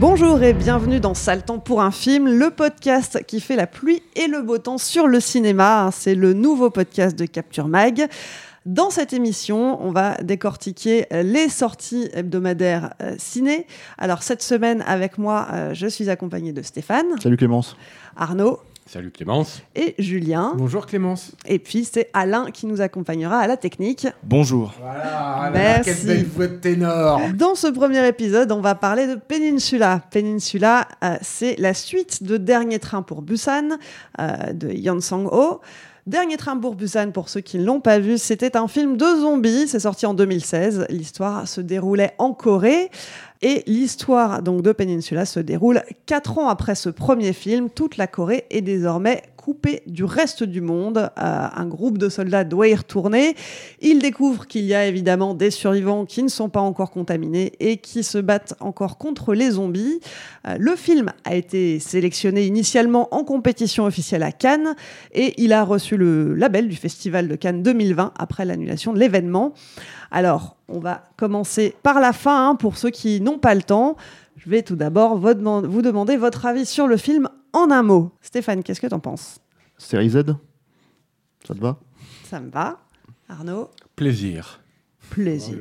Bonjour et bienvenue dans Sale temps pour un film, le podcast qui fait la pluie et le beau temps sur le cinéma. C'est le nouveau podcast de Capture Mag. Dans cette émission, on va décortiquer les sorties hebdomadaires euh, ciné. Alors cette semaine, avec moi, euh, je suis accompagnée de Stéphane, Salut Clémence. Arnaud Salut Clémence. et Julien. Bonjour Clémence. Et puis c'est Alain qui nous accompagnera à la technique. Bonjour. Voilà, Merci. quelle belle voix de ténor. Dans ce premier épisode, on va parler de Peninsula. Peninsula, euh, c'est la suite de Dernier train pour Busan euh, de Yeon Sang-ho. Dernier train pour Busan, pour ceux qui ne l'ont pas vu, c'était un film de zombies. C'est sorti en 2016. L'histoire se déroulait en Corée. Et l'histoire donc de Peninsula se déroule quatre ans après ce premier film. Toute la Corée est désormais coupée du reste du monde. Un groupe de soldats doit y retourner. Ils découvrent qu'il y a évidemment des survivants qui ne sont pas encore contaminés et qui se battent encore contre les zombies. Euh, le film a été sélectionné initialement en compétition officielle à Cannes et il a reçu le label du Festival de Cannes 2020 après l'annulation de l'événement. Alors, on va commencer par la fin hein, pour ceux qui n'ont pas le temps. Je vais tout d'abord vous demander votre avis sur le film en un mot. Stéphane, qu'est-ce que tu en penses? Série Z? Ça te va? Ça me va. Arnaud, Plaisir. plaisir.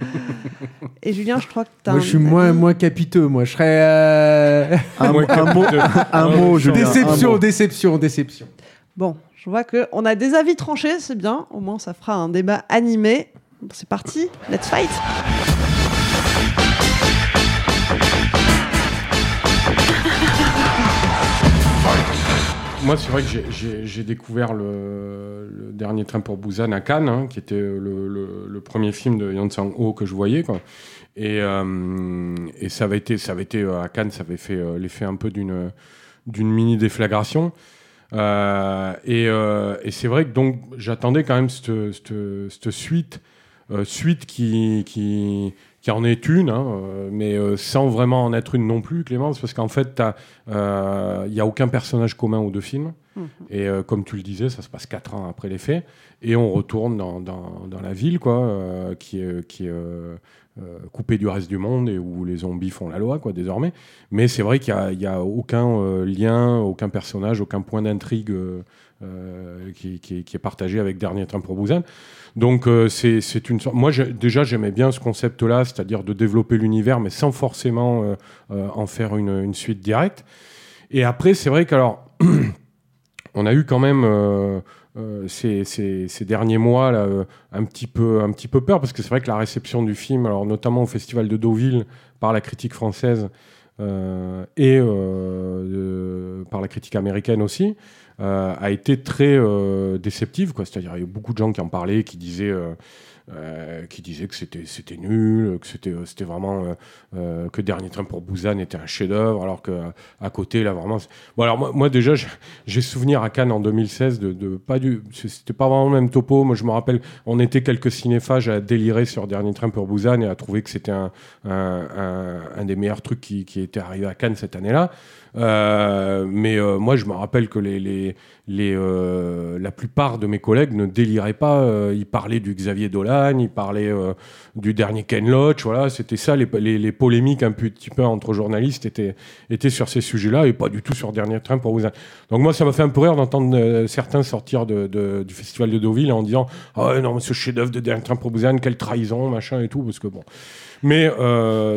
Et Julien, je crois que tu as Moi, je suis moins, moins capiteux. Moi, je serais. euh, Un, Moi, un mot, un mot, un déception, mot. déception, déception. Bon, je vois qu'on a des avis tranchés, c'est bien. Au moins, ça fera un débat animé. C'est parti, let's fight Moi, c'est vrai que j'ai- découvert le, dernier train pour Busan à Cannes, hein, qui était le, premier film de Yeon Sang-ho que je voyais. Euh, et ça avait été, euh, à Cannes, ça avait fait euh, l'effet un peu d'une mini déflagration. Et c'est vrai que donc j'attendais quand même cette, suite, suite qui, qui qui en est une, hein, euh, mais euh, sans vraiment en être une non plus, Clémence, parce qu'en fait, euh, il n'y a aucun personnage commun aux deux films. Mhm. Et euh, comme tu le disais, ça se passe quatre ans après les faits. Et on retourne dans, dans, dans la ville, quoi, euh, qui est, qui est euh, euh, coupée du reste du monde et où les zombies font la loi, quoi, désormais. Mais c'est vrai qu'il n'y a, a aucun euh, lien, aucun personnage, aucun point d'intrigue euh, qui, est partagé avec Dernier Train pour Busan. Donc euh, c'est une sorte... Moi, déjà, j'aimais bien ce concept-là, c'est-à-dire de développer l'univers, mais sans forcément euh, euh, en faire une, suite directe. Et après, c'est vrai qu'alors, on a eu quand même ces, ces- derniers mois un, petit peu, un petit peu peur, parce que c'est vrai que la réception du film, alors notamment au Festival de Deauville, par la critique française et euh, par la critique américaine aussi, euh, a été très euh, déceptive. C'est-à-dire, il y a eu beaucoup de gens qui en parlaient, qui disaient, euh, qui disaient que c'était c'était nul, que c'était euh, c'était vraiment euh, que Dernier Train pour Busan était un chef-d'œuvre, alors que à côté là vraiment. Bon alors moi, moi, déjà j'ai- souvenir à Cannes en 2016 de, de pas du, c'était pas vraiment le même topo. Moi je me rappelle, on était quelques cinéphages à délirer sur Dernier Train pour Busan et à trouver que c'était un- un des meilleurs trucs qui, qui était arrivé à Cannes cette année-là. Euh, mais euh, moi, je me rappelle que euh, la plupart de mes collègues ne déliraient pas. ils parlaient du Xavier Dolan, Busan, il parlait euh, du dernier Ken Loach, voilà, c'était ça, les, polémiques un petit peu entre journalistes étaient, sur ces sujets-là et pas du tout sur Dernier Train pour Busan. Donc moi, ça m'a fait un peu rire d'entendre certains sortir du festival de Deauville en disant « Ah non, mais ce chef-d'œuvre de Dernier Train pour Busan, quelle trahison, machin et tout », parce que bon... Mais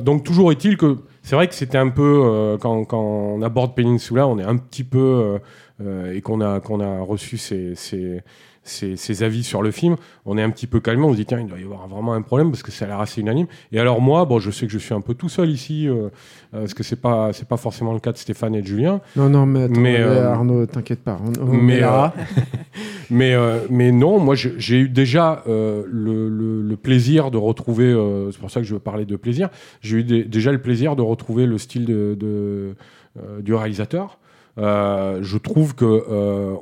donc toujours est-il que c'est vrai que c'était un peu euh, quand, quand on aborde Peninsula, on est un petit peu euh, euh, et qu'on a qu'on a reçu ces, ces, ces, ces avis sur le film, on est un petit peu calmé, on se dit tiens il doit y avoir vraiment un problème parce que ça a l'air assez unanime. Et alors moi, bon je sais que je suis un peu tout seul ici euh, parce que c'est pas c'est pas forcément le cas de Stéphane et de Julien. Non, non, mais attends, Mais, mais, Arnaud, t'inquiète pas. On, on mais, mais, euh, mais non, moi j'ai eu déjà euh, le, plaisir de retrouver, euh, c'est pour ça que je veux parler de plaisir, j'ai eu déjà le plaisir de retrouver le style du réalisateur. Je trouve que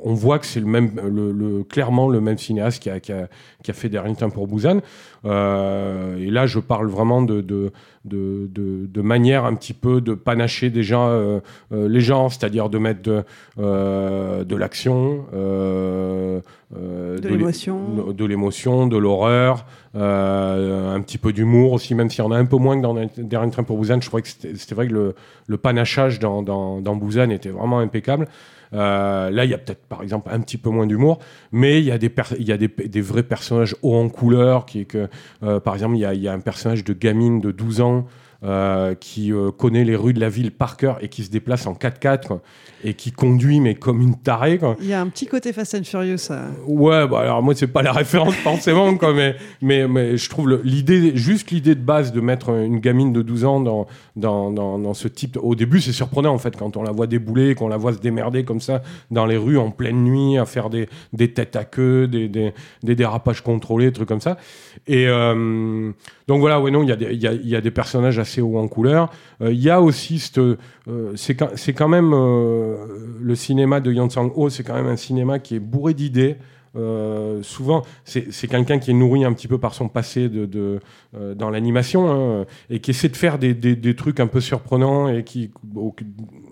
on voit que c'est le même, clairement le même cinéaste qui a, fait Temps pour Busan. Et là, je parle vraiment de, de, de, de manière un petit peu de panacher déjà euh, euh, les genres, c'est-à-dire de mettre de, euh, de l'action, De l'é- l'émotion. de l'émotion, de l'horreur, un petit peu d'humour aussi, même s'il y en a un peu moins que dans Dernier Train pour Busan. Je trouvais que c'était c'était vrai que le, le panachage dans, dans, dans Busan était vraiment impeccable. Euh, là, il y a peut-être, par exemple, un petit peu moins d'humour, mais il y a des, y a des, des vrais personnages hauts en couleur. Qui que, euh, par exemple, il y y a un personnage de gamine de 12 ans euh, qui euh, connaît les rues de la ville par cœur et qui se déplace en 4x4 quoi, et qui conduit, mais comme une tarée. Quoi. Il y a un petit côté Fast and Furious. euh. Ouais, bah alors moi c'est pas la référence forcément, quoi, mais, mais, mais je trouve l'idée, juste l'idée de base de mettre une gamine de 12 ans dans, dans, dans, dans ce type. de- Au début, c'est surprenant en fait quand on la voit débouler, qu'on la voit se démerder comme ça dans les rues en pleine nuit, à faire des, des têtes à queue, des, des, des dérapages contrôlés, trucs comme ça. Et euh, donc voilà, ouais, non, il y, a des- il y a, il y a des personnages assez hauts en couleur. Euh, Il y a aussi euh, c'est quand, même euh, le cinéma de Yang Sang-ho, c'est quand même un cinéma qui est bourré d'idées. Souvent, c'est quelqu'un qui est nourri un petit peu par son passé de, dans l'animation hein, et qui essaie de faire des, des, trucs un peu surprenants et qui, au-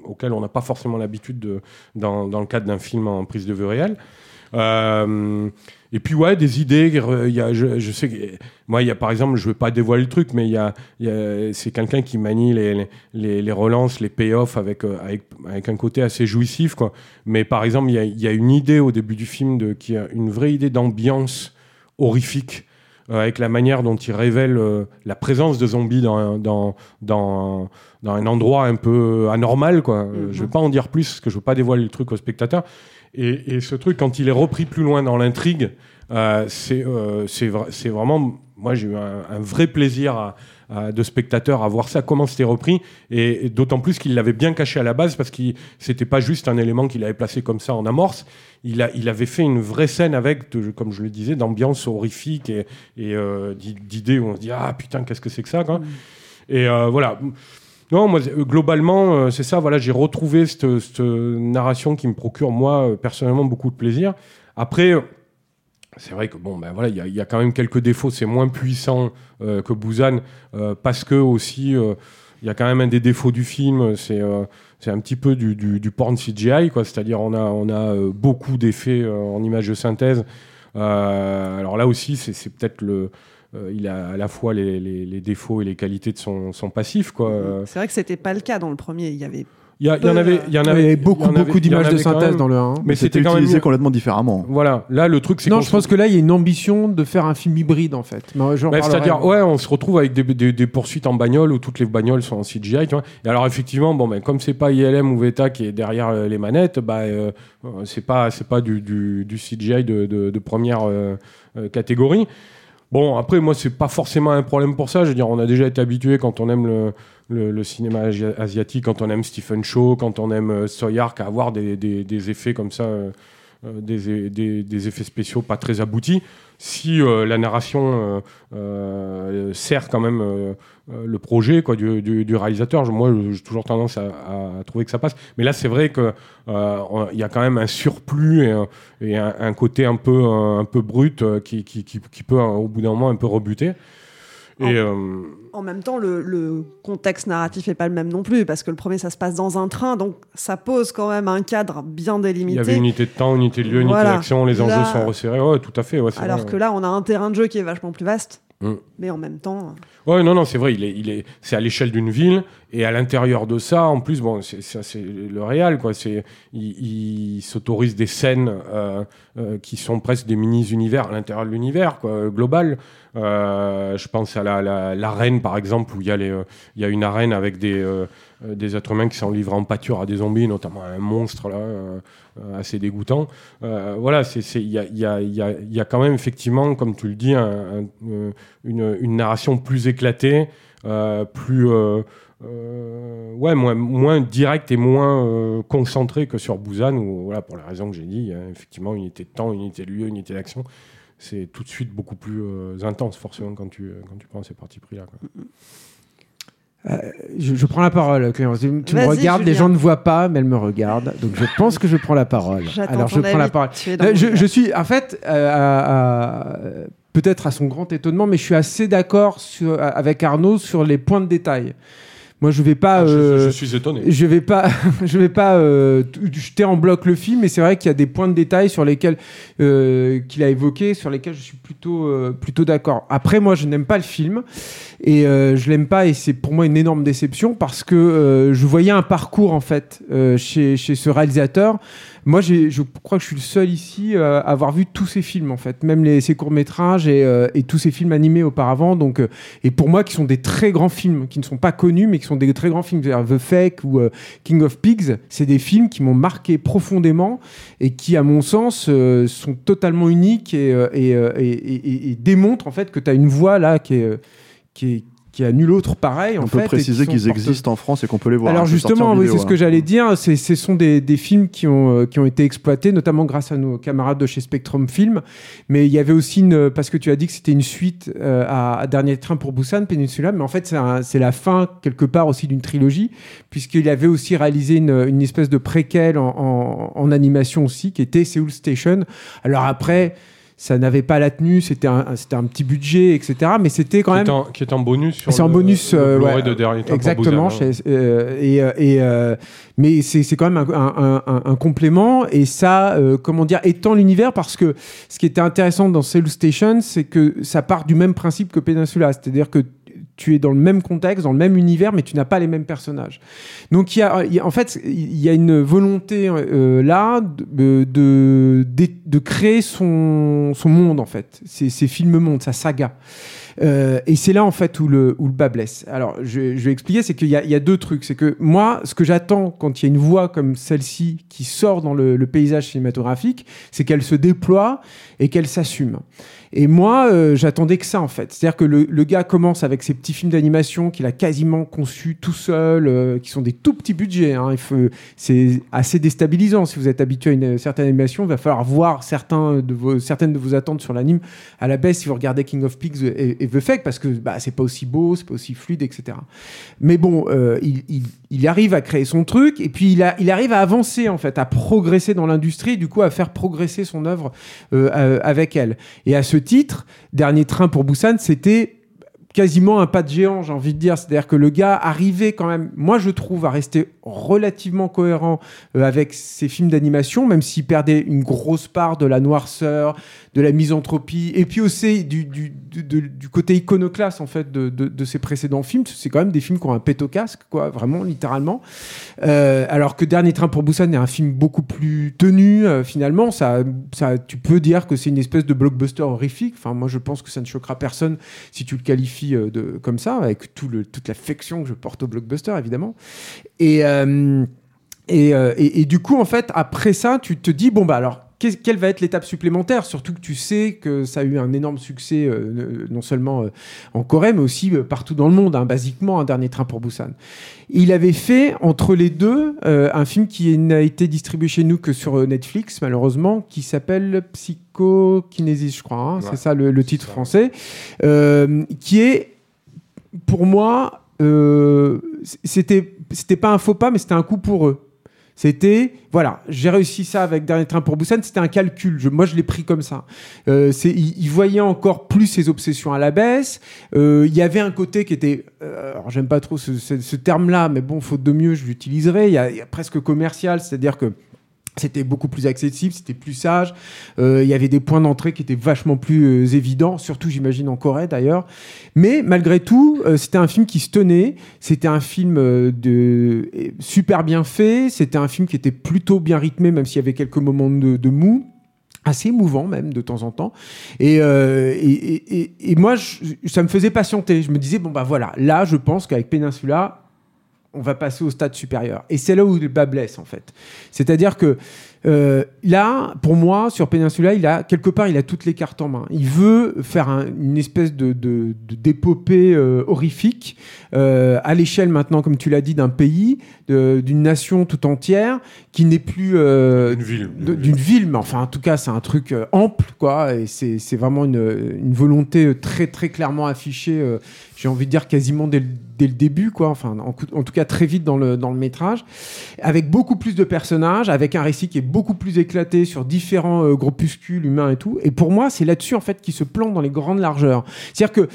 auxquels on n'a pas forcément l'habitude de- dans, dans le cadre d'un film en prise de vue réelle. Et puis ouais, des idées. euh, y a, je, je sais que moi, il y a par exemple, je veux pas dévoiler le truc, mais il y a, a- c'est quelqu'un qui manie les, les, les relances, les payoffs avec, euh, avec avec un côté assez jouissif quoi. Mais par exemple, il y a, il y a une idée au début du film de qui a une vraie idée d'ambiance horrifique euh, avec la manière dont il révèle euh, la présence de zombies dans un, dans, dans, dans un endroit un peu anormal. Quoi. Euh, Je ne vais pas en dire plus parce que je ne veux pas dévoiler le truc au spectateur. Et, et ce truc, quand il est repris plus loin dans l'intrigue, euh, c'est euh, vraiment... Moi, j'ai eu un, un vrai plaisir à- à- de spectateur à voir ça, comment c'était repris, et, et d'autant plus qu'il l'avait bien caché à la base, parce que c'était pas juste un élément qu'il avait placé comme ça en amorce, il, a, il avait fait une vraie scène avec, de- comme je le disais, d'ambiance horrifique et, et euh, d'i- d'idées où on se dit ah putain qu'est-ce que c'est que ça quoi. Et euh, voilà. Non, moi euh, globalement euh, c'est ça. Voilà, j'ai retrouvé cette, narration qui me procure moi euh, personnellement beaucoup de plaisir. Après. C'est vrai que bon, ben voilà, il y, a- quand même quelques défauts. C'est moins puissant que Busan parce que aussi il y a quand même un des défauts du film. C'est c'est un petit peu du, du, porn CGI, quoi. C'est-à-dire on a on a beaucoup d'effets en image de synthèse. Alors là aussi, c'est peut-être le euh, il a à la fois les, les- les défauts et les qualités de son, son passif, quoi. C'est vrai que c'était pas le cas dans le premier. Il y avait. Il y, a- il y en avait, il y en avait beaucoup, d'images de synthèse même. dans le 1. Mais c'était quand même utilisé mieux. complètement différemment. Voilà, là le truc c'est Non, je se- pense que là, il y a une ambition de faire un film hybride, en fait. Mais Bah. C'est-à-dire, ouais, on se retrouve avec des, des- des poursuites en bagnole où toutes les bagnoles sont en CGI. Tu vois. Et alors, effectivement, bon, ben, comme c'est pas ILM ou Veta qui est derrière euh, les manettes, bah, euh, euh, c'est pas, c'est pas du, du- du CGI de, de- de première euh, euh, catégorie. Bon, après, moi, c'est pas forcément un problème pour ça. Je veux dire, on a déjà été habitué quand on aime le, cinéma asia- asiatique, quand on aime Stephen Chow, quand on aime euh, Soyark, à avoir des, effets comme ça, euh, des, des- effets spéciaux pas très aboutis. Si euh, la narration euh, euh, sert quand même euh, euh, le projet quoi, du, réalisateur, moi, j'ai toujours tendance à, trouver que ça passe. Mais là, c'est vrai que euh, on- il y a quand même un surplus et, un- côté un peu, un, peu brut euh, qui, qui- peut, euh, au bout d'un moment, un peu rebuter. Et euh, En même temps, le, le contexte narratif est pas le même non plus, parce que le premier, ça se passe dans un train, donc ça pose quand même un cadre bien il délimité. y avait unité de temps, unité de lieu, unité Voilà. d'action, les enjeux Là- sont resserrés. Ouais, tout à fait. Ouais, Alors vrai, que là, on a un terrain de jeu qui est vachement plus vaste, Mm. mais en même temps, Ouais, non, non, c'est vrai, il est, il est, c'est à l'échelle d'une ville, et à l'intérieur de ça, en plus, bon, c'est, ça, c'est le réel, quoi. C'est, il, il s'autorise des scènes euh, euh, qui sont presque des mini-univers à l'intérieur de l'univers, quoi, global. Euh, je pense à la, la- l'arène, par exemple, où il y a les, euh, il y a une arène avec des, euh, euh, des êtres humains qui sont livrés en pâture à des zombies, notamment un monstre là, euh, euh, assez dégoûtant. Euh, voilà, il y a, quand même effectivement, comme tu le dis, euh, une, narration plus éclatée, euh, plus euh, euh, moins, moins directe et moins euh, concentrée que sur Busan, où pour les raisons que j'ai dit, a effectivement unité de temps, unité de lieu, unité d'action. C'est tout de suite beaucoup plus euh, intense, forcément, quand tu, quand tu prends ces partis pris-là. Quoi. Je, je prends la parole, Clémence. Tu, tu me regardes, les Julien. gens ne voient pas, mais elle me regarde. Donc je pense que je prends la parole. Alors je prends la parole. Euh, je, je suis, en fait, euh, peut-être à son grand étonnement, mais je suis assez d'accord sur- avec Arnaud sur les points de détail. Moi, je vais pas. Ah, je- euh, je suis étonné. Je vais pas, je vais pas euh, jeter en bloc le film, mais c'est vrai qu'il y a des points de détail sur lesquels euh, qu'il a évoqués, sur lesquels je suis plutôt euh, plutôt d'accord. Après, moi, je n'aime pas le film et euh, je l'aime pas et c'est pour moi une énorme déception parce que euh, je voyais un parcours en fait euh, chez chez ce réalisateur. Moi, je crois que je suis le seul ici euh, à avoir vu tous ces films en fait, même les, ses courts métrages et, euh, et tous ces films animés auparavant. Donc, euh, et pour moi, qui sont des très grands films, qui ne sont pas connus, mais qui sont des très grands films, The Fake ou King of Pigs, c'est des films qui m'ont marqué profondément et qui, à mon sens, sont totalement uniques et, démontrent en fait que tu as une voix là qui est qui a nul autre pareil On peut préciser qui qu'ils existent en France et qu'on peut les voir. alors hein, sorti justement, oui, c'est ce que hein. j'allais dire. Ce sont des, des films qui ont, euh, qui ont été exploités, notamment grâce à nos camarades de chez Spectrum Film. Mais il y avait aussi une, parce que tu as dit que c'était une suite euh, à, à Dernier Train pour Busan, Peninsula. Mais en fait, c'est la fin quelque part aussi d'une trilogie, puisqu'il avait aussi réalisé une, une espèce de préquel en, en- en animation aussi, qui était Seoul Station. Alors après. Ça n'avait pas la tenue, c'était un, c'était un petit budget, etc. Mais c'était quand Qui même. est en- qui est en bonus sur C'est en bonus, le euh, ouais, de Dernier Temps Exactement. Chez- euh, et, euh, et, euh, mais c'est c'est quand même un, un- un- un complément et ça, euh, comment dire, étend l'univers parce que ce qui était intéressant dans Cell Station, c'est que ça part du même principe que Peninsula, c'est-à-dire que tu es dans le même contexte, dans le même univers, mais tu n'as pas les mêmes personnages. Donc il y a, en fait, il y a une volonté euh, là de, de, de, de créer son, son monde en fait, ses, ses films mondes, sa saga. Euh, et c'est là en fait où le, où le bas blesse. Alors je, vais expliquer, c'est qu'il y, y a deux trucs. C'est que moi, ce que j'attends quand il y a une voix comme celle-ci qui sort dans le, paysage cinématographique, c'est qu'elle se déploie et qu'elle s'assume. Et moi, euh, j'attendais que ça en fait. C'est-à-dire que le, le gars commence avec ses petits films d'animation qu'il a quasiment conçus tout seul, euh, qui sont des tout petits budgets. hein. C'est assez déstabilisant si vous êtes habitué à une certaine animation. Il va falloir voir certains de vos, certaines de vos attentes sur l'anime à la baisse si vous regardez King of Pigs et The Fake parce que bah, c'est pas aussi beau, c'est pas aussi fluide, etc. Mais bon, euh, il, il- arrive à créer son truc et puis il, a, il arrive à avancer en fait, à progresser dans l'industrie, du coup à faire progresser son œuvre euh, euh, avec elle. Et à ce titre, Dernier Train pour Busan, c'était quasiment un pas de géant, j'ai envie de dire. C'est-à-dire que le gars arrivait quand même, moi je trouve, à rester relativement cohérent euh, avec ses films d'animation, même s'il perdait une grosse part de la noirceur, de la misanthropie, et puis aussi du, côté iconoclaste en fait de, ses précédents films. C'est quand même des films qui ont un pet au casque, quoi, vraiment, littéralement. Euh, alors que Dernier Train pour Busan est un film beaucoup plus tenu, euh, finalement. Ça, tu peux dire que c'est une espèce de blockbuster horrifique. Enfin, moi, je pense que ça ne choquera personne si tu le qualifies de, comme ça, avec toute l'affection que je porte au blockbuster, évidemment. Et, euh, et, euh, et- et du coup, en fait, après ça, tu te dis, bon, bah alors, quelle va être l'étape supplémentaire? Surtout que tu sais que ça a eu un énorme succès, euh, non seulement euh, en Corée, mais aussi euh, partout dans le monde, hein, basiquement, un dernier train pour Busan. Il avait fait, entre les deux, un film qui n'a été distribué chez nous que sur Netflix, malheureusement, qui s'appelle Psychokinésis, je crois. hein, Ouais, c'est ça le, le titre ça. français. qui est, pour moi, c'était c'était pas un faux pas, mais c'était un coup pour eux. C'était, voilà, j'ai réussi ça avec Dernier Train pour Busan, c'était un calcul. Je- moi, je l'ai pris comme ça. Euh, il, voyait encore plus ses obsessions à la baisse. Euh, il y avait un côté qui était, euh, alors j'aime pas trop ce, terme-là, mais bon, faute de mieux, je l'utiliserai. Il y a presque commercial, c'est-à-dire que c'était beaucoup plus accessible, c'était plus sage. Euh, il y avait des points d'entrée qui étaient vachement plus euh, évidents, surtout j'imagine en Corée d'ailleurs. Mais malgré tout, euh, c'était un film qui se tenait. C'était un film euh, de super bien fait. C'était un film qui était plutôt bien rythmé, même s'il y avait quelques moments de, de mou assez émouvant même de temps en temps et, euh, et- et- et moi je- ça me faisait patienter je me disais bon bah voilà là je pense qu'avec Peninsula on va passer au stade supérieur. Et c'est là où le bas blesse, en fait. C'est-à-dire que euh, là, pour moi, sur Peninsula, il a quelque part, il a toutes les cartes en main. Il veut faire un- une espèce de, d'épopée euh, horrifique euh, à l'échelle maintenant, comme tu l'as dit, d'un pays, d'une nation tout entière, qui n'est plus euh, Une ville. d'une ville, mais enfin, en tout cas, c'est un truc ample, quoi. Et c'est, vraiment une, une volonté très, très clairement affichée. j'ai envie de dire quasiment dès le, dès le début, quoi. Enfin, en, tout cas, très vite dans le, dans le métrage, avec beaucoup plus de personnages, avec un récit qui est beaucoup plus éclaté sur différents euh, groupuscules humains et tout. Et pour moi, c'est là-dessus, en fait, qu'il se plante dans les grandes largeurs. C'est-à-dire que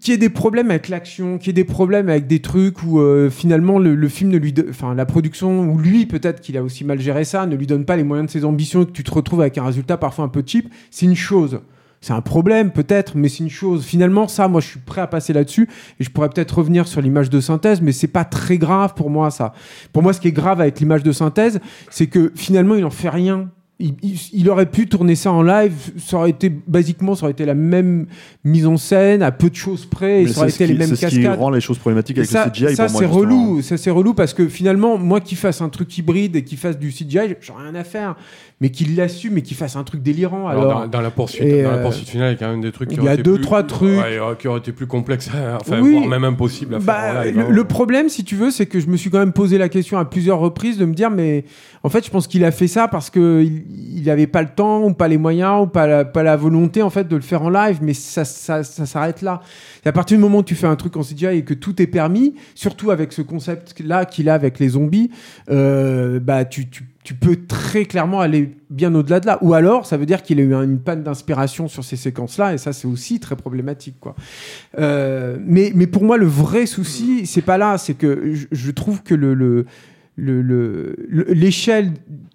qu'il y ait des problèmes avec l'action, qu'il y ait des problèmes avec des trucs où euh, finalement le, film ne lui, enfin la production ou lui peut-être qu'il a aussi mal géré ça, ne lui donne pas les moyens de ses ambitions et que tu te retrouves avec un résultat parfois un peu cheap, c'est une chose. C'est un problème peut-être, mais c'est une chose. Finalement, ça, moi, je suis prêt à passer là-dessus et je pourrais peut-être revenir sur l'image de synthèse, mais c'est pas très grave pour moi ça. Pour moi, ce qui est grave avec l'image de synthèse, c'est que finalement, il en fait rien. Il, il- il aurait pu tourner ça en live, ça aurait été basiquement, ça aurait été la même mise en scène à peu de choses près, et ça aurait été les qui- mêmes c'est ce qui cascades. rend les choses problématiques avec ça, le CGI ça pour moi. c'est relou, ça c'est relou parce que finalement, moi qui fasse un truc hybride et qui fasse du CGI, j'en ai rien à faire. Mais qu'il l'assume et qu'il fasse un truc délirant. Alors, Alors, dans, dans la poursuite, Et, dans la euh, poursuite finale, il y a quand même des trucs qui il y auraient a été deux, plus- trois trucs. ouais, qui auraient été plus complexes, à- enfin, Oui. voire même impossible à faire Bah, en live. le, hein. le problème, si tu veux, c'est que je me suis quand même posé la question à plusieurs reprises de me dire, mais en fait, je pense qu'il a fait ça parce que il n'avait pas le temps ou pas les moyens ou pas la, pas la volonté en fait de le faire en live. Mais ça, ça, ça s'arrête là. Et à partir du moment où tu fais un truc en CGI et que tout est permis, surtout avec ce concept-là qu'il a avec les zombies, euh, bah tu, tu, tu peux très clairement aller bien au-delà de là. Ou alors, ça veut dire qu'il a eu un- une panne d'inspiration sur ces séquences-là, et ça, c'est aussi très problématique, quoi. Euh, mais, mais pour moi, le vrai souci, c'est pas là, c'est que je, trouve que le, le, le- le- le- l'échelle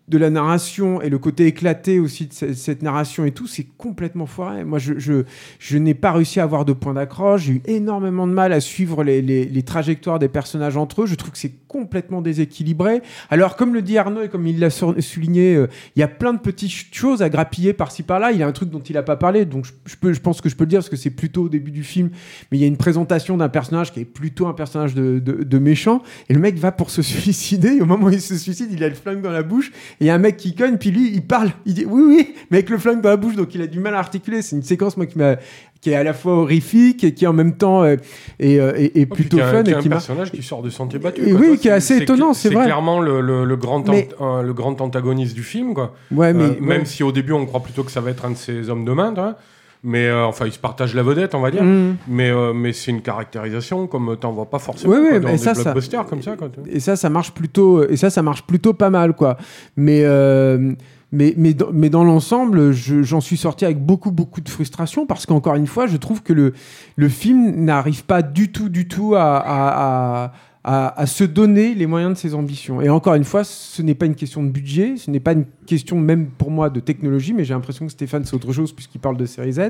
de la narration et le côté éclaté aussi de ce- cette narration et tout, c'est complètement foiré. Moi, je, je, n'ai pas réussi à avoir de point d'accroche. J'ai eu énormément de mal à suivre les, les- trajectoires des personnages entre eux. Je trouve que c'est complètement déséquilibré. Alors, comme le dit Arnaud et comme il l'a souligné, euh, il y a plein de petites ch- choses à grappiller par-ci par-là. Il y a un truc dont il n'a pas parlé, donc je, je peux, je pense que je peux le dire parce que c'est plutôt au début du film. Mais il y a une présentation d'un personnage qui est plutôt un personnage de, de- de méchant. Et le mec va pour se suicider. Et au moment où il se suicide, il a le flingue dans la bouche. Et il y a un mec qui cogne, puis lui, il parle. Il dit oui, oui, mais avec le flingue dans la bouche, donc il a du mal à articuler. C'est une séquence, moi, qui m'a qui est à la fois horrifique et qui en même temps euh, est, euh, est- est Oh, plutôt un- fun qui et un qui m'a personnage qui sort de sentier battu. Et quoi. oui, qui est assez étonnant, c'est vrai. C'est clairement le, le- le grand, Mais- euh, le grand antagoniste du film, quoi. Ouais, mais- Euh, ouais. Même si au début on croit plutôt que ça va être un de ses hommes de main. Mais euh, enfin, il se partage la vedette, on va dire. Mm. Mais, euh, mais c'est une caractérisation comme t'en vois pas forcément Oui, oui, quoi, dans des ça, ça- blockbusters comme ça. Quoi, tu vois. et ça ça marche plutôt et ça ça marche plutôt pas mal quoi mais euh, mais, mais, dans, mais dans l'ensemble, je- j'en suis sorti avec beaucoup, beaucoup de frustration parce qu'encore une fois, je trouve que le, le film n'arrive pas du tout, du tout à, à, à- à- se donner les moyens de ses ambitions. Et encore une fois, ce n'est pas une question de budget, ce n'est pas une question même pour moi de technologie, mais j'ai l'impression que Stéphane, c'est autre chose puisqu'il parle de série Z.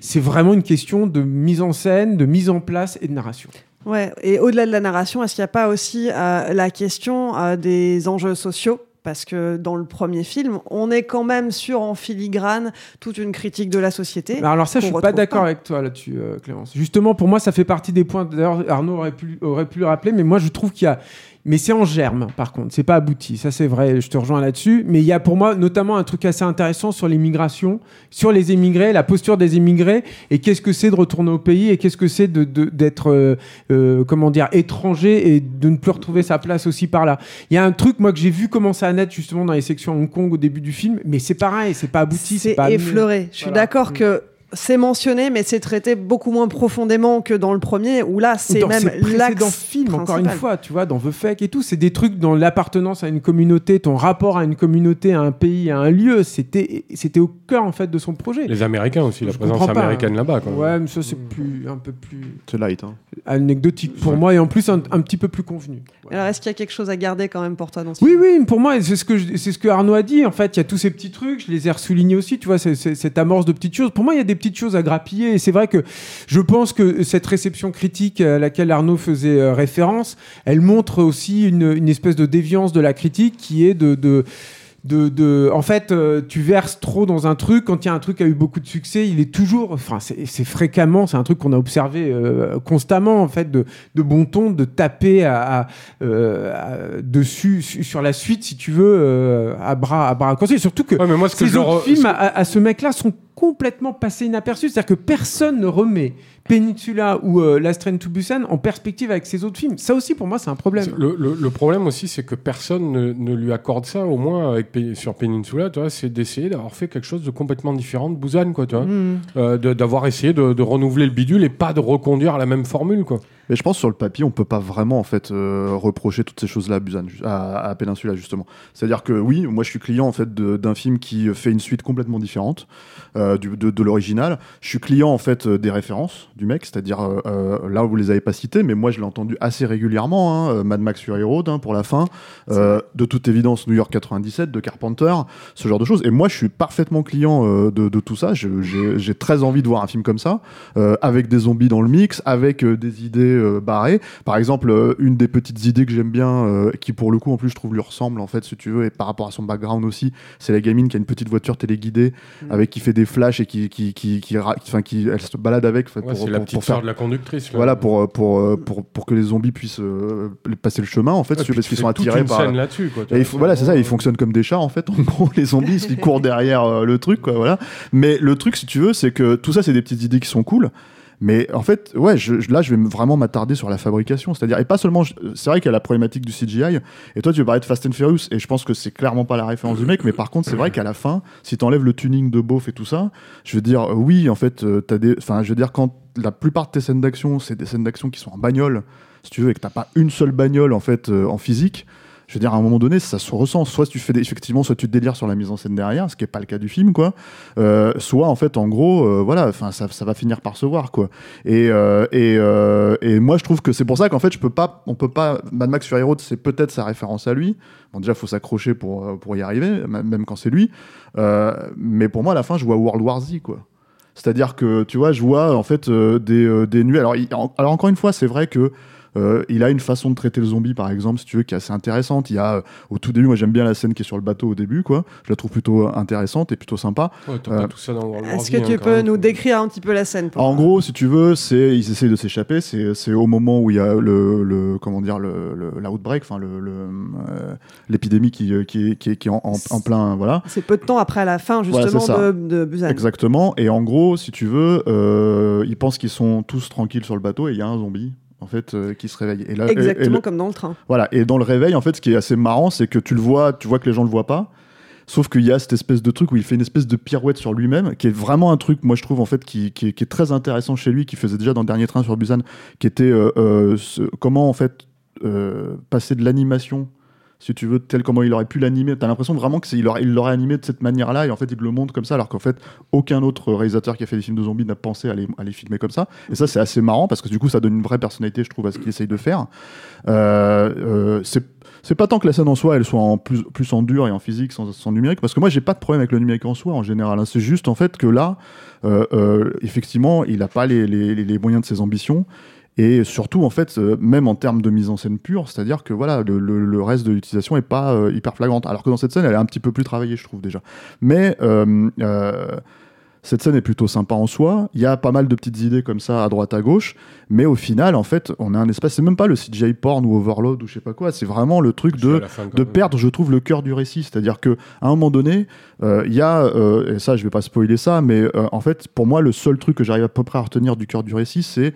C'est vraiment une question de mise en scène, de mise en place et de narration. Ouais, et au-delà de la narration, est-ce qu'il n'y a pas aussi euh, la question euh, des enjeux sociaux parce que dans le premier film, on est quand même sur en filigrane toute une critique de la société. Alors ça, je suis pas d'accord avec toi là-dessus, euh, Clémence. Justement, pour moi, ça fait partie des points. D'ailleurs, Arnaud aurait pu, aurait pu le rappeler, mais moi, je trouve qu'il y a. Mais c'est en germe, par contre. C'est pas abouti. Ça, c'est vrai. Je te rejoins là-dessus. Mais il y a pour moi, notamment, un truc assez intéressant sur l'immigration, sur les émigrés, la posture des émigrés, et qu'est-ce que c'est de retourner au pays, et qu'est-ce que c'est de- d'être, euh, euh, comment dire, étranger et de ne plus retrouver sa place aussi par là. Il y a un truc, moi, que j'ai vu commencer à naître justement dans les sections Hong Kong au début du film, mais c'est pareil. C'est pas abouti. C'est pas amené. effleuré. Je suis Voilà. d'accord Mm. que c'est mentionné, mais c'est traité beaucoup moins profondément que dans le premier, où là, c'est même l'axe films, encore une fois, tu vois, dans The Fake et tout, c'est des trucs dans l'appartenance à une communauté, ton rapport à une communauté, à un pays, à un lieu, c'était c'était au cœur en fait de son projet. Les Américains aussi, la Je présence américaine hein. là-bas. Ouais, mais ça c'est plus un peu plus C'est light. Hein. anecdotique pour moi et en plus un, un petit peu plus convenu. Alors, est-ce qu'il y a quelque chose à garder quand même pour toi dans ce Oui, film oui, pour moi, c'est ce que je- ce que Arnaud a dit. En fait, il y a tous ces petits trucs, je les ai soulignés aussi. Tu vois, cette amorce de petites choses. Pour moi, il y a des petites choses à grappiller. Et c'est vrai que je pense que cette réception critique à laquelle Arnaud faisait euh, référence, elle montre aussi une, une espèce de déviance de la critique qui est de, de de, de- en fait, euh, tu verses trop dans un truc. Quand il y a un truc qui a eu beaucoup de succès, il est toujours, enfin, c'est fréquemment, c'est un truc qu'on a observé euh, constamment, en fait, de, de bon ton, de taper à, à, euh, à- dessus su- sur la suite, si tu veux, à bras à bras raccourcis. Surtout que Ouais, mais moi, ce que ces je films à, à ce mec-là sont complètement passés inaperçus. C'est-à-dire que personne ne remet Peninsula ou euh, Last Train to Busan en perspective avec ces autres films. Ça aussi, pour moi, c'est un problème. Le, le- le problème aussi, c'est que personne ne, ne lui accorde ça, au moins avec, sur Peninsula, c'est d'essayer d'avoir fait quelque chose de complètement différent de Busan, quoi. Hmm. Euh, d'avoir essayé de, de renouveler le bidule et pas de reconduire la même formule, quoi. Mais je pense sur le papier, on peut pas vraiment en fait euh, reprocher toutes ces choses-là à Busan, à, à Peninsula justement. C'est-à-dire que oui, moi je suis client en fait d'un film qui fait une suite complètement différente euh, du- de, de l'original. Je suis client en fait euh, des références du mec, c'est-à-dire là où vous les avez pas citées, mais moi je l'ai entendu assez régulièrement. hein, Mad Max Fury Road hein, pour la fin, de toute évidence New York 97 de Carpenter, ce genre de choses. Et moi je suis parfaitement client de, de tout ça. J'ai très envie de voir un film comme ça, avec des zombies dans le mix, avec des idées euh. Par exemple, euh, une des petites idées que j'aime bien, euh, qui pour le coup en plus je trouve lui ressemble en fait, si tu veux, et par rapport à son background aussi, c'est la gamine qui a une petite voiture téléguidée Mm. avec qui fait des flashs et qui qui qui qui, ra- enfin, qui elle se balade avec en fait, Ouais, pour, c'est pour- la pour petite faire sœur de la conductrice. là. voilà pour euh, pour, pour pour que les zombies puissent euh, passer le chemin en fait, Ouais, si tu veux, puis parce qu'ils sont attirés par scène là-dessus, quoi, et vois, il faut- voilà, c'est ça, ils fonctionnent comme des chats en fait. En gros, les zombies, ils courent derrière euh, le truc, quoi, voilà. Mais le truc, si tu veux, c'est que tout ça, c'est des petites idées qui sont cool. Mais en fait, ouais, je, je- là, je vais vraiment m'attarder sur la fabrication. C'est-à-dire, et pas seulement, c'est vrai qu'il y a la problématique du CGI. Et toi, tu veux parler de Fast and Furious, et je pense que c'est clairement pas la référence du mec. Mais par contre, c'est vrai qu'à la fin, si t'enlèves le tuning de beauf et tout ça, je veux dire, oui, en fait, euh, t'as des, enfin, je veux dire, quand la plupart de tes scènes d'action, c'est des scènes d'action qui sont en bagnole, si tu veux, et que t'as pas une seule bagnole en fait euh, en physique je veux dire, à un moment donné, ça se ressent. Soit tu fais effectivement, soit tu te délires sur la mise en scène derrière, ce qui est pas le cas du film, quoi. Euh, soit en fait, en gros, euh, voilà, enfin, ça, va finir par se voir, quoi. Et euh, et, et moi, je trouve que c'est pour ça qu'en fait, je peux pas, on peut pas. Mad Max Fury Road, c'est peut-être sa référence à lui. Bon, déjà, faut s'accrocher pour pour y arriver, même quand c'est lui. Mais pour moi, à la fin, je vois World War Z, quoi. C'est-à-dire que, tu vois, je vois en fait des, des nuits. Alors, alors, encore une fois, c'est vrai que euh, il a une façon de traiter le zombie, par exemple, si tu veux, qui est assez intéressante. Il y a, euh, au tout début, moi j'aime bien la scène qui est sur le bateau au début, quoi. Je la trouve plutôt euh, intéressante et plutôt sympa. Ouais, Euh, Est-ce que hein, tu peux même. nous décrire un petit peu la scène pour En gros, si tu veux, c'est ils essayent de s'échapper. C'est c'est au moment où il y a le, le comment dire le, le l'outbreak, enfin le le, euh, l'épidémie qui qui est qui est, qui est en, en, en plein voilà. C'est peu de temps après la fin, justement, de, de Busan. Exactement. Et en gros, si tu veux, euh, ils pensent qu'ils sont tous tranquilles sur le bateau et il y a un zombie en fait euh, qui se réveille. Et là, et- et Exactement le- comme dans le train. Voilà. Et dans le réveil, en fait, ce qui est assez marrant, c'est que tu le vois, tu vois que les gens le voient pas. Sauf qu'il y a cette espèce de truc où il fait une espèce de pirouette sur lui-même, qui est vraiment un truc, moi je trouve en fait, qui, qui est, qui est très intéressant chez lui, qui faisait déjà dans le dernier train sur Busan, qui était euh, euh, ce- comment en fait passer de l'animation, si tu veux, tel comment il aurait pu l'animer. T'as l'impression vraiment qu'il l'aurait, animé de cette manière-là, et en fait il le montre comme ça, alors qu'en fait aucun autre réalisateur qui a fait des films de zombies n'a pensé à les, filmer comme ça. Et ça c'est assez marrant parce que du coup ça donne une vraie personnalité, je trouve, à ce qu'il essaye de faire. Euh, euh, c'est pas tant que la scène en soi elle soit plus, en dur et en physique sans, numérique parce que moi j'ai pas de problème avec le numérique en soi en général hein. c'est juste en fait que là euh, effectivement il a pas les moyens de ses ambitions et surtout en fait euh, même en termes de mise en scène pure c'est à dire que voilà le, le- le reste de l'utilisation est pas euh, hyper flagrante alors que dans cette scène elle est un petit peu plus travaillée je trouve déjà mais euh, euh, cette scène est plutôt sympa en soi. Il y a pas mal de petites idées comme ça à droite à gauche, mais au final, en fait, on a un espace. C'est même pas le CGI porn ou Overload ou je sais pas quoi. C'est vraiment le truc de de perdre, je trouve, le cœur du récit. C'est-à-dire que à un moment donné, euh, il y a euh, et ça, je vais pas spoiler ça, mais euh, en fait, pour moi, le seul truc que j'arrive à peu près à retenir du cœur du récit, c'est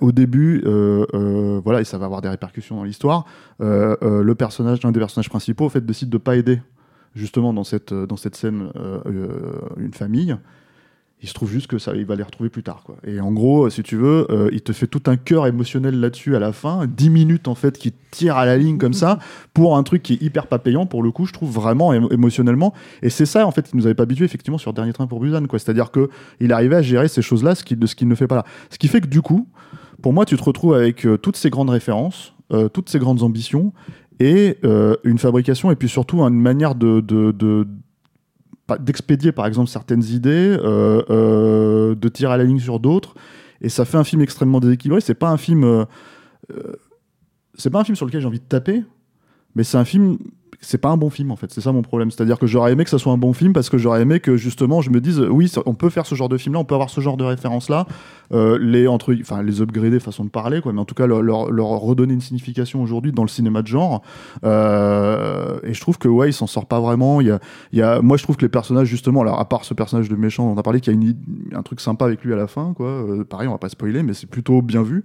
au début, euh, euh, voilà, et ça va avoir des répercussions dans l'histoire. euh, l'un des personnages principaux, fait, décide de pas aider justement dans cette scène une famille. Il se trouve juste que ça, il va les retrouver plus tard, quoi. Et en gros, si tu veux, euh, il te fait tout un cœur émotionnel là-dessus à la fin, 10 minutes en fait qui tire à la ligne comme ça pour un truc qui est hyper pas payant pour le coup, je trouve vraiment émo- émotionnellement. Et c'est ça en fait qui nous avait pas habitué effectivement sur Dernier Train pour Busan, quoi. C'est-à-dire que il arrivait à gérer ces choses-là, ce qu'il ne fait pas là. Ce qui fait que du coup, pour moi, tu te retrouves avec euh, toutes ces grandes références, euh, toutes ces grandes ambitions et euh, une fabrication et puis surtout une manière de, de, de- d'expédier par exemple certaines idées, euh, euh, de tirer à la ligne sur d'autres, et ça fait un film extrêmement déséquilibré. C'est pas un film, euh, c'est pas un film sur lequel j'ai envie de taper, mais c'est un film. C'est pas un bon film en fait, c'est ça mon problème. C'est-à-dire que j'aurais aimé que ça soit un bon film parce que j'aurais aimé que justement je me dise oui, on peut faire ce genre de film-là, on peut avoir ce genre de référence-là, euh, les entre, enfin les upgrader façon de parler quoi, mais en tout cas leur, redonner une signification aujourd'hui dans le cinéma de genre. Euh, et je trouve que ouais, il s'en sort pas vraiment. Il y a, moi je trouve que les personnages justement, alors à part ce personnage de méchant dont on a parlé, qu'il y a un truc sympa avec lui à la fin quoi. Euh, pareil, on va pas spoiler, mais c'est plutôt bien vu.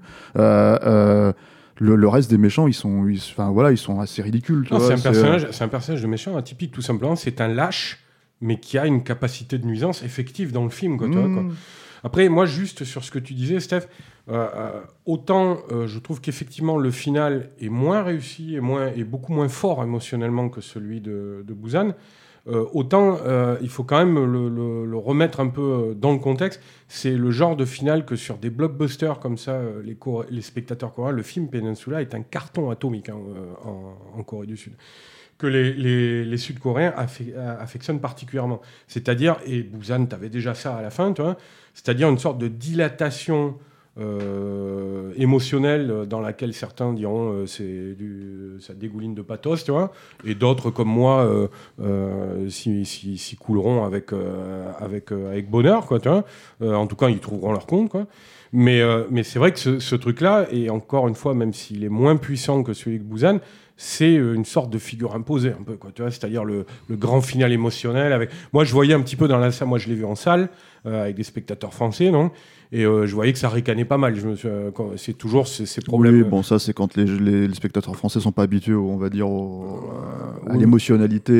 Le, le reste des méchants, ils sont, ils- enfin voilà, ils sont assez ridicules. c'est un, c'est, personnage, un personnage de méchant atypique, tout simplement. C'est un lâche, mais qui a une capacité de nuisance effective dans le film. Quoi, tu vois, quoi. Mm. Après, moi, juste sur ce que tu disais, Steph, euh, euh, autant euh, je trouve qu'effectivement le final est moins réussi et, moins, et beaucoup moins fort émotionnellement que celui de, de Busan, euh, autant euh, il faut quand même le, remettre un peu euh, dans le contexte. C'est le genre de final que sur des blockbusters comme ça, les, spectateurs coréens, le film Peninsula est un carton atomique hein, en, Corée du Sud que les, Sud-Coréens affe- affectionnent particulièrement. C'est-à-dire, et Busan, tu avais déjà ça à la fin, c'est-à-dire une sorte de dilatation euh, émotionnelle dans laquelle certains diront euh, c'est du, ça dégouline de pathos, tu vois, et d'autres comme moi euh, euh, s'y couleront avec, euh, avec, avec bonheur, quoi, tu vois. En tout cas, ils trouveront leur compte, quoi. Mais, mais c'est vrai que ce, truc-là, et encore une fois, même s'il est moins puissant que celui de Busan, c'est une sorte de figure imposée, un peu, tu vois, c'est-à-dire le, le grand final émotionnel. Avec... Moi, je voyais un petit peu dans la salle, moi, je l'ai vu en salle, euh, avec des spectateurs français, non? Et euh, je voyais que ça ricanait pas mal. Euh, c'est toujours ces, ces problèmes. Oui, bon, ça, c'est quand les, les- les spectateurs français sont pas habitués, on va dire, au- à l'émotionnalité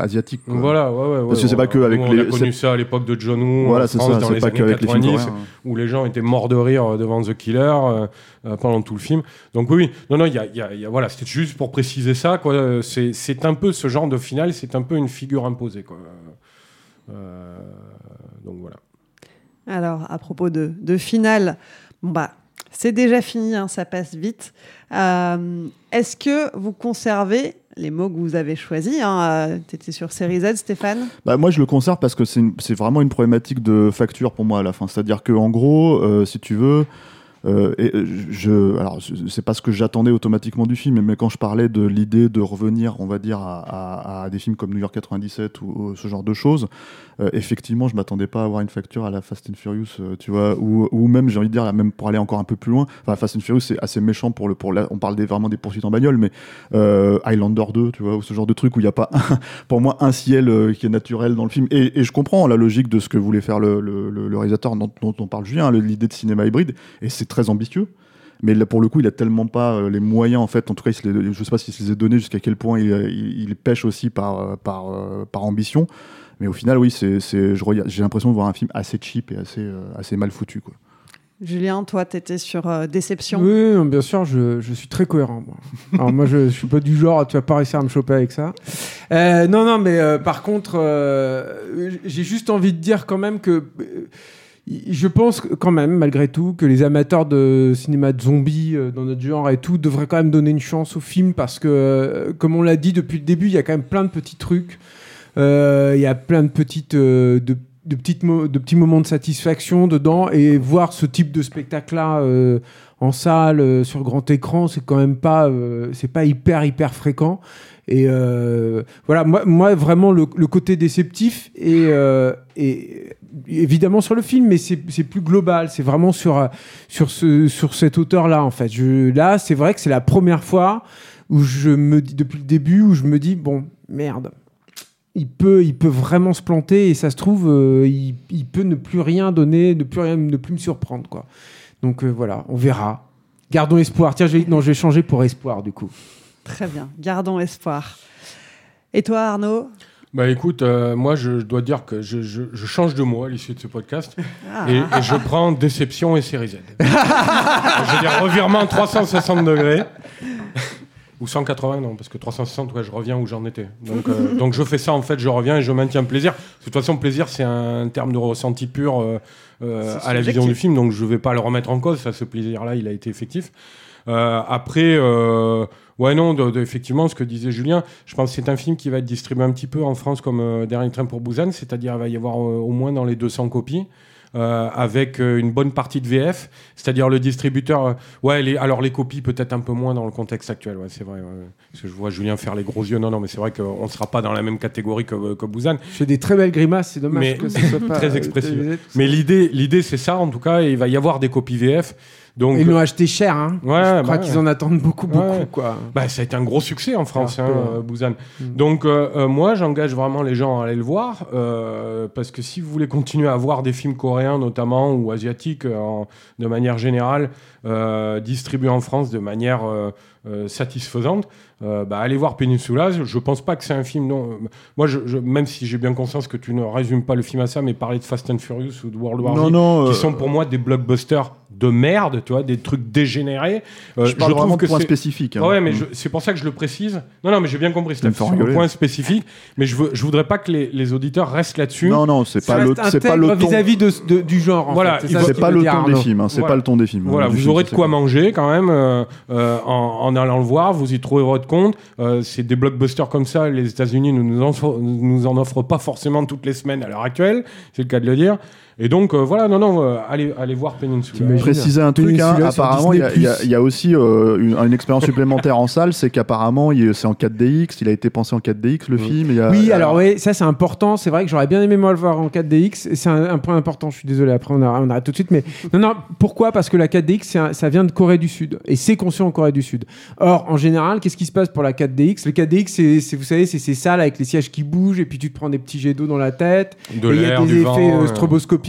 asiatique. quoi. Voilà, ouais, ouais, ouais. Parce que c'est pas que avec on les- a connu ça à l'époque de John Woo, Voilà, c'est ça, c'est pas années qu'avec les films 90, coréens, hein. où les gens étaient morts de rire devant The Killer pendant tout le film. Donc oui, non, non, il y a, il y a- il y a- voilà, c'était juste pour préciser ça, quoi. C'est, un peu ce genre de final, c'est un peu une figure imposée, quoi. Euh, donc voilà. Alors, à propos de, de finale, bon bah, c'est déjà fini, hein, ça passe vite. Euh, Est-ce que vous conservez les mots que vous avez choisis hein, Tu étais sur Série Z, Stéphane? Bah, moi, je le conserve parce que c'est vraiment une problématique de facture pour moi à la fin. C'est-à-dire que, en gros, euh, si tu veux, euh, et, euh, je, alors c'est pas ce que j'attendais automatiquement du film, mais quand je parlais de l'idée de revenir, on va dire, à, des films comme New York 97 ou, ce genre de choses, euh, effectivement, je m'attendais pas à avoir une facture à la Fast and Furious, euh, tu vois, ou, même, j'ai envie de dire, même pour aller encore un peu plus loin. Enfin, Fast and Furious, c'est assez méchant pour le, pour la- on parle vraiment des poursuites en bagnole, mais Highlander 2, tu vois, ou ce genre de truc où il n'y a pas, pour moi, un ciel qui est naturel dans le film. Et, je comprends la logique de ce que voulait faire le, réalisateur dont, on parle Julien, le- l'idée de cinéma hybride, et c'est très ambitieux. Mais là, pour le coup, il a tellement pas euh, les moyens, en fait. En tout cas, il les- je sais pas s'il se les a donnés, jusqu'à quel point il, il- il pêche aussi par, euh, par, euh, par ambition. Mais au final, oui, c'est, c'est, je regarde- j'ai l'impression de voir un film assez cheap et assez, euh, assez mal foutu. Quoi. Julien, toi, tu étais sur euh, Déception. Oui, non, bien sûr, je, je suis très cohérent. Moi. Alors moi, je, je suis pas du genre, tu vas pas réussir à me choper avec ça. Euh, non, non, mais euh, par contre, euh, j'ai juste envie de dire quand même que euh, je pense quand même, malgré tout, que les amateurs de cinéma de zombies euh, dans notre genre et tout devraient quand même donner une chance au film parce que, euh, comme on l'a dit depuis le début, il y a quand même plein de petits trucs. Euh, Il y a plein de petites de, de petites de petits moments de satisfaction dedans et voir ce type de spectacle là en salle euh, sur grand écran c'est quand même pas euh, c'est pas hyper hyper fréquent. Et euh, voilà moi, moi vraiment le, côté déceptif et, euh, évidemment sur le film mais c'est plus global. C'est vraiment sur euh, sur ce sur cette hauteur là en fait. Je, là c'est vrai que c'est la première fois où je me dis depuis le début où je me dis bon merde il peut, il peut vraiment se planter et ça se trouve, euh, il, il peut ne plus rien donner, ne plus rien, ne plus me surprendre quoi. Donc euh, voilà, on verra. Gardons espoir. Tiens, je vais, non, je vais changer pour espoir du coup. Très bien, gardons espoir. Et toi, Arnaud? Bah écoute, euh, moi je, je dois dire que je, je- je change de mot à l'issue de ce podcast Ah. et, et je prends déception et série Z. je veux dire revirement 360 degrés. Ou 180, non, parce que 360, ouais, je reviens où j'en étais. Donc, euh, donc je fais ça, en fait, je reviens et je maintiens le plaisir. De toute façon, plaisir, c'est un terme de ressenti pur euh, euh, à la vision du film, donc je vais pas le remettre en cause. Ça, ce plaisir-là, il a été effectif. Après, ouais, non, de- de- effectivement, ce que disait Julien, je pense que c'est un film qui va être distribué un petit peu en France comme Dernier Train pour Busan, c'est-à-dire il va y avoir au moins dans les 200 copies. Euh, avec euh, une bonne partie de VF, c'est-à-dire le distributeur. euh, ouais, les, alors les copies peut-être un peu moins dans le contexte actuel, ouais, c'est vrai. ouais. Parce que je vois Julien faire les gros yeux. Non, non, mais c'est vrai qu'on ne sera pas dans la même catégorie que, que Busan. Je fais des très belles grimaces, c'est dommage Mais que ce soit pas très expressif. Mais l'idée, l'idée, c'est ça en tout cas. Et il va y avoir des copies VF. Donc, Ils l'ont acheté cher, hein. Ouais, je bah crois ouais. qu'ils en attendent beaucoup, beaucoup, Ouais. quoi. Bah, ça a été un gros succès en France, hein, peu, euh. Busan. Mm. Donc, euh, euh, moi, j'engage vraiment les gens à aller le voir, euh, parce que si vous voulez continuer à voir des films coréens, notamment, ou asiatiques, en- de manière générale, euh, distribués en France de manière satisfaisante, euh, bah, allez voir Peninsula. Je pense pas que c'est un film. Non, moi, je, je- même si j'ai bien conscience que tu ne résumes pas le film à ça, mais parler de Fast and Furious ou de World War Non, Z, non, qui euh, sont pour moi des blockbusters de merde, tu vois, des trucs dégénérés. Euh, je parle trouve vraiment de que points c'est- spécifiques. hein. Ouais, mais Mm. je- c'est pour ça que je le précise. Non, non, mais j'ai bien compris, le rigoler. point spécifique. Mais je, veux, je voudrais pas que les, les auditeurs restent là-dessus. Non, non, c'est pas le, c'est pas le ton. vis-à-vis de, de- du genre. en Voilà, ce C'est pas le dire, ton des films. hein, C'est Voilà. pas le ton des films. Voilà, hein, vous film, aurez de c'est quoi? manger quand même euh, euh, en, en allant le voir. Vous y trouverez votre compte. C'est des blockbusters comme ça. Les États-Unis ne nous, en- nous en offrent pas forcément toutes les semaines à l'heure actuelle. C'est le cas de le dire. Et donc, euh, voilà, non, non, euh, allez, allez voir Peninsula. T'imagines préciser un truc, hein, apparemment il y, a- y y aussi euh, une, une expérience supplémentaire en salle, c'est qu'apparemment c'est en 4DX, il a été pensé en 4DX le film. y a- Oui, alors oui, ça c'est important. C'est vrai que j'aurais bien aimé moi le voir en 4DX. Et C'est un, un point important. Je suis désolé. Après on arrête, on arrête tout de suite. Mais non, non. Pourquoi? Parce que la 4DX, c'est un- ça vient de Corée du Sud et c'est conçu en Corée du Sud. Or, en général, qu'est-ce qui se passe pour la 4DX Le 4DX, c'est, vous savez, c'est ces salles avec les sièges qui bougent et puis tu te prends des petits jets d'eau dans la tête. De et il y a des effets vent,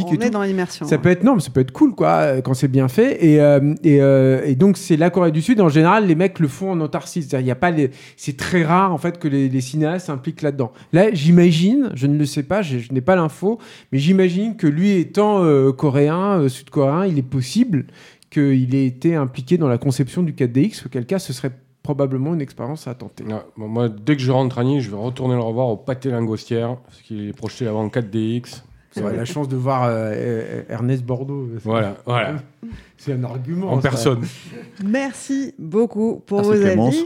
On et est tout. dans l'immersion. Ça peut être non, mais ça peut être cool quoi quand c'est bien fait et euh, et, euh, et donc c'est la Corée du Sud en général les mecs le font en autarcie c'est-à-dire il y a pas les c'est très rare en fait que les, les cinéastes s'impliquent là-dedans. Là j'imagine, je ne le sais pas, je, je n'ai pas l'info, mais j'imagine que lui étant euh, coréen, euh, sud-coréen, il est possible qu'il ait été impliqué dans la conception du 4DX, auquel cas ce serait probablement une expérience à tenter. Ouais, bon, moi, dès que je rentre à Nice, je vais retourner le revoir au pâté lingostière, parce qu'il est projeté avant en 4DX. C'est vrai, la chance de voir euh, euh, Ernest Bordeaux. Voilà, voilà. C'est un argument. En ça. personne. Merci beaucoup pour Merci vos Clémence. avis.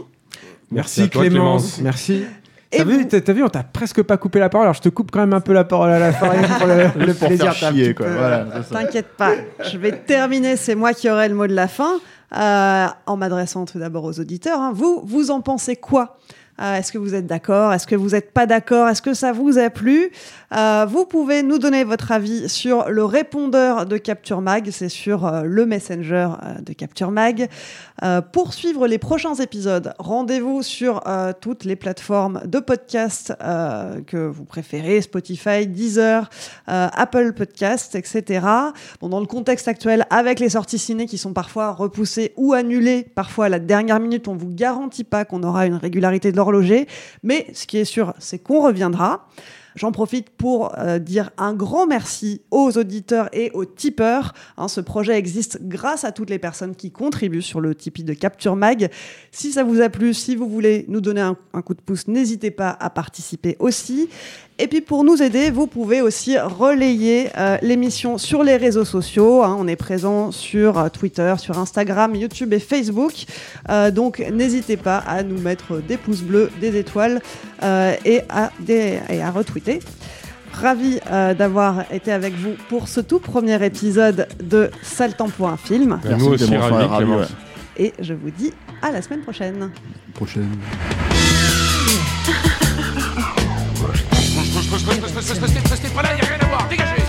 Merci toi, Clémence. Merci. T'as vu, vous vu, on t'a presque pas coupé la parole. Alors je te coupe quand même un peu la parole à la fin pour le, le pour plaisir. Voilà. T'inquiète pas, je vais terminer, c'est moi qui aurai le mot de la fin, euh, en m'adressant tout d'abord aux auditeurs. hein. Vous, vous en pensez quoi Euh, Est-ce que vous êtes d'accord? Est-ce que vous n'êtes pas d'accord? Est-ce que ça vous a plu? Euh, Vous pouvez nous donner votre avis sur le répondeur de Capture Mag, c'est sur euh, le messenger de Capture Mag. Pour suivre les prochains épisodes, rendez-vous sur toutes les plateformes de podcast que vous préférez, Spotify, Deezer, Apple Podcast, etc. Bon, dans le contexte actuel, avec les sorties ciné qui sont parfois repoussées ou annulées, parfois à la dernière minute, on vous garantit pas qu'on aura une régularité de mais ce qui est sûr, c'est qu'on reviendra. J'en profite pour euh, dire un grand merci aux auditeurs et aux tipeurs. Hein, ce projet existe grâce à toutes les personnes qui contribuent sur le Tipeee de Capture Mag. Si ça vous a plu, si vous voulez nous donner un, coup de pouce, n'hésitez pas à participer aussi. Et puis pour nous aider, vous pouvez aussi relayer euh, l'émission sur les réseaux sociaux. hein. on est présent sur euh, Twitter, sur Instagram, YouTube et Facebook. Donc n'hésitez pas à nous mettre des pouces bleus, des étoiles et, à des- et à retweeter. Ravi euh, d'avoir été avec vous pour ce tout premier épisode de Sale temps pour un film. Et Merci, nous aussi, ravi, Clémence. ouais. Et je vous dis à la semaine prochaine. Prochaine. Restez pas là, y a rien à voir, dégagez